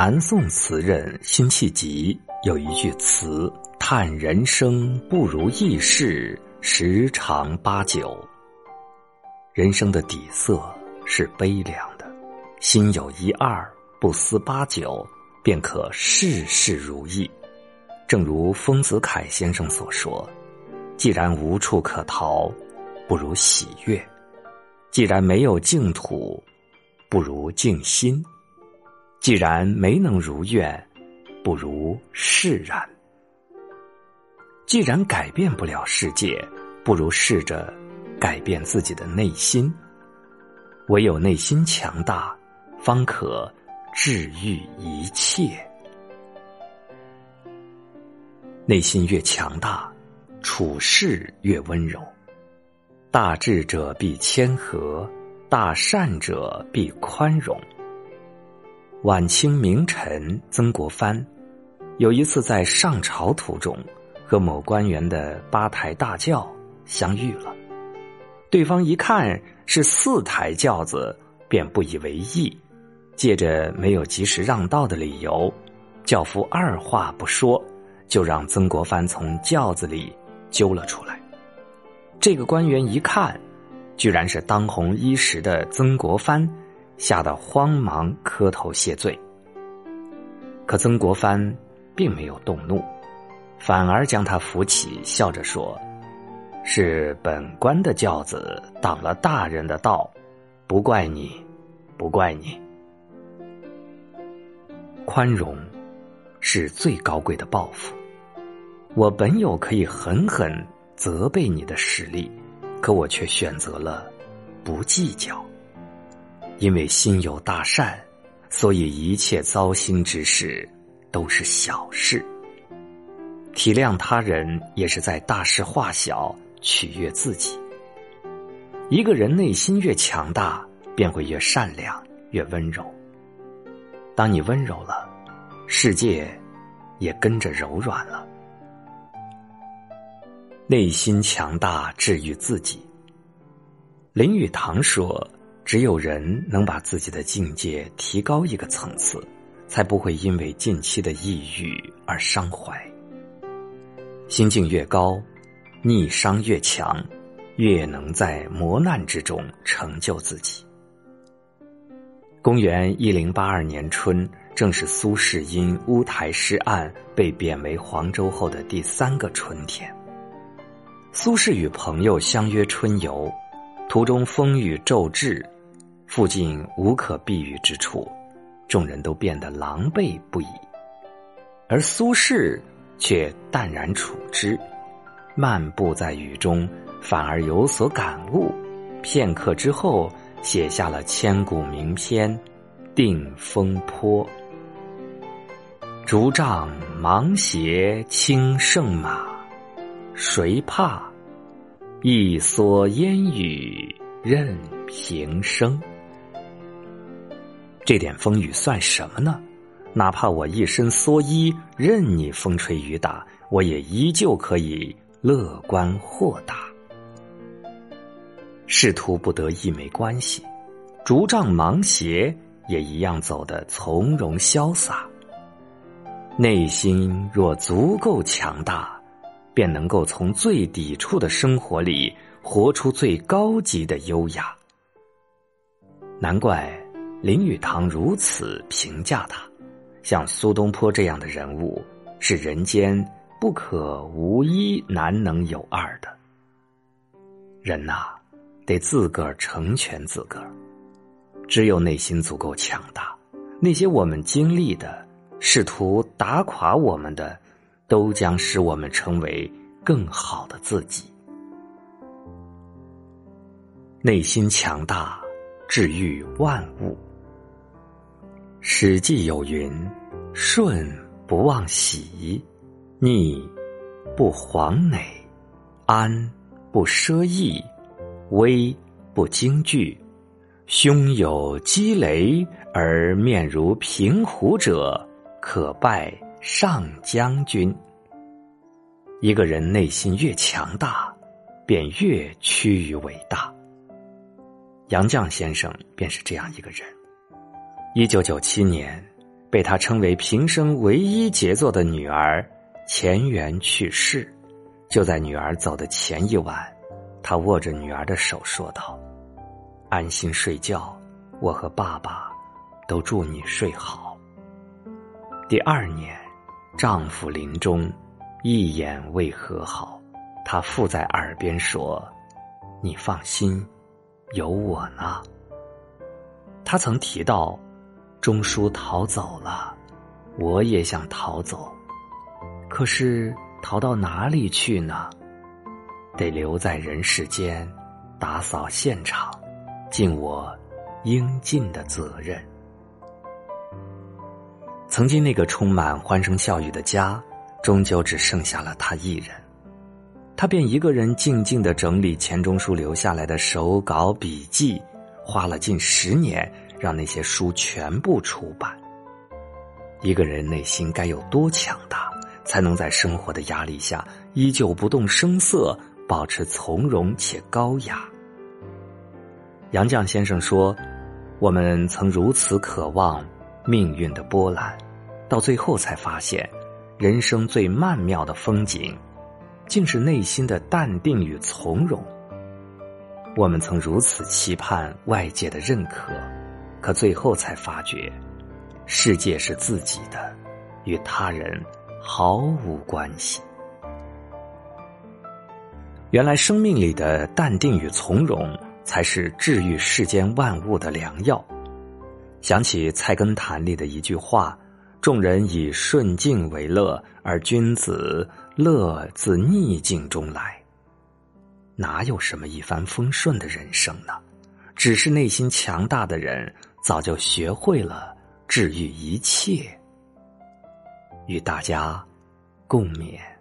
南宋词人辛弃疾有一句词：“叹人生不如意事，十常八九。”人生的底色是悲凉的，心有一二，不思八九，便可事事如意。正如丰子恺先生所说：“既然无处可逃，不如喜悦；既然没有净土，不如静心；既然没能如愿，不如释然；既然改变不了世界，不如试着。”改变自己的内心，唯有内心强大，方可治愈一切。内心越强大，处事越温柔。大智者必谦和，大善者必宽容。晚清名臣曾国藩，有一次在上朝途中，和某官员的八抬大轿相遇了。对方一看是四抬轿子，便不以为意，借着没有及时让道的理由，轿夫二话不说，就让曾国藩从轿子里揪了出来。这个官员一看，居然是当红一时的曾国藩，吓得慌忙磕头谢罪。可曾国藩并没有动怒，反而将他扶起，笑着说。是本官的轿子挡了大人的道，不怪你，不怪你。宽容是最高贵的报复。我本有可以狠狠责备你的实力，可我却选择了不计较，因为心有大善，所以一切糟心之事都是小事。体谅他人也是在大事化小。取悦自己。一个人内心越强大，便会越善良、越温柔。当你温柔了，世界也跟着柔软了。内心强大，治愈自己。林语堂说：“只有人能把自己的境界提高一个层次，才不会因为近期的抑郁而伤怀。心境越高。”逆商越强，越能在磨难之中成就自己。公元一零八二年春，正是苏轼因乌台诗案被贬为黄州后的第三个春天。苏轼与朋友相约春游，途中风雨骤至，附近无可避雨之处，众人都变得狼狈不已，而苏轼却淡然处之。漫步在雨中，反而有所感悟。片刻之后，写下了千古名篇《定风波》：“竹杖芒鞋轻胜马，谁怕？一蓑烟雨任平生。”这点风雨算什么呢？哪怕我一身蓑衣，任你风吹雨打，我也依旧可以。乐观豁达，仕途不得意没关系，竹杖芒鞋也一样走得从容潇洒。内心若足够强大，便能够从最抵触的生活里活出最高级的优雅。难怪林语堂如此评价他，像苏东坡这样的人物是人间。不可无一，难能有二的人呐，得自个儿成全自个儿。只有内心足够强大，那些我们经历的、试图打垮我们的，都将使我们成为更好的自己。内心强大，治愈万物。《史记》有云：“顺不忘喜。”逆不惶馁，安不奢逸，危不惊惧，胸有积雷而面如平湖者，可拜上将军。一个人内心越强大，便越趋于伟大。杨绛先生便是这样一个人。一九九七年，被他称为平生唯一杰作的女儿钱媛去世。就在女儿走的前一晚，他握着女儿的手说道：“安心睡觉，我和爸爸都祝你睡好。”第二年，丈夫临终，一眼未和好，他附在耳边说：“你放心，有我呢。”他曾提到，钟书逃走了，我也想逃走，可是。逃到哪里去呢？得留在人世间，打扫现场，尽我应尽的责任。曾经那个充满欢声笑语的家，终究只剩下了他一人。他便一个人静静的整理钱钟书留下来的手稿笔记，花了近十年，让那些书全部出版。一个人内心该有多强大？才能在生活的压力下依旧不动声色，保持从容且高雅。杨绛先生说：“我们曾如此渴望命运的波澜，到最后才发现，人生最曼妙的风景，竟是内心的淡定与从容。我们曾如此期盼外界的认可，可最后才发觉，世界是自己的，与他人。”毫无关系。原来生命里的淡定与从容，才是治愈世间万物的良药。想起《菜根谭》里的一句话：“众人以顺境为乐，而君子乐自逆境中来。”哪有什么一帆风顺的人生呢？只是内心强大的人，早就学会了治愈一切。与大家共勉。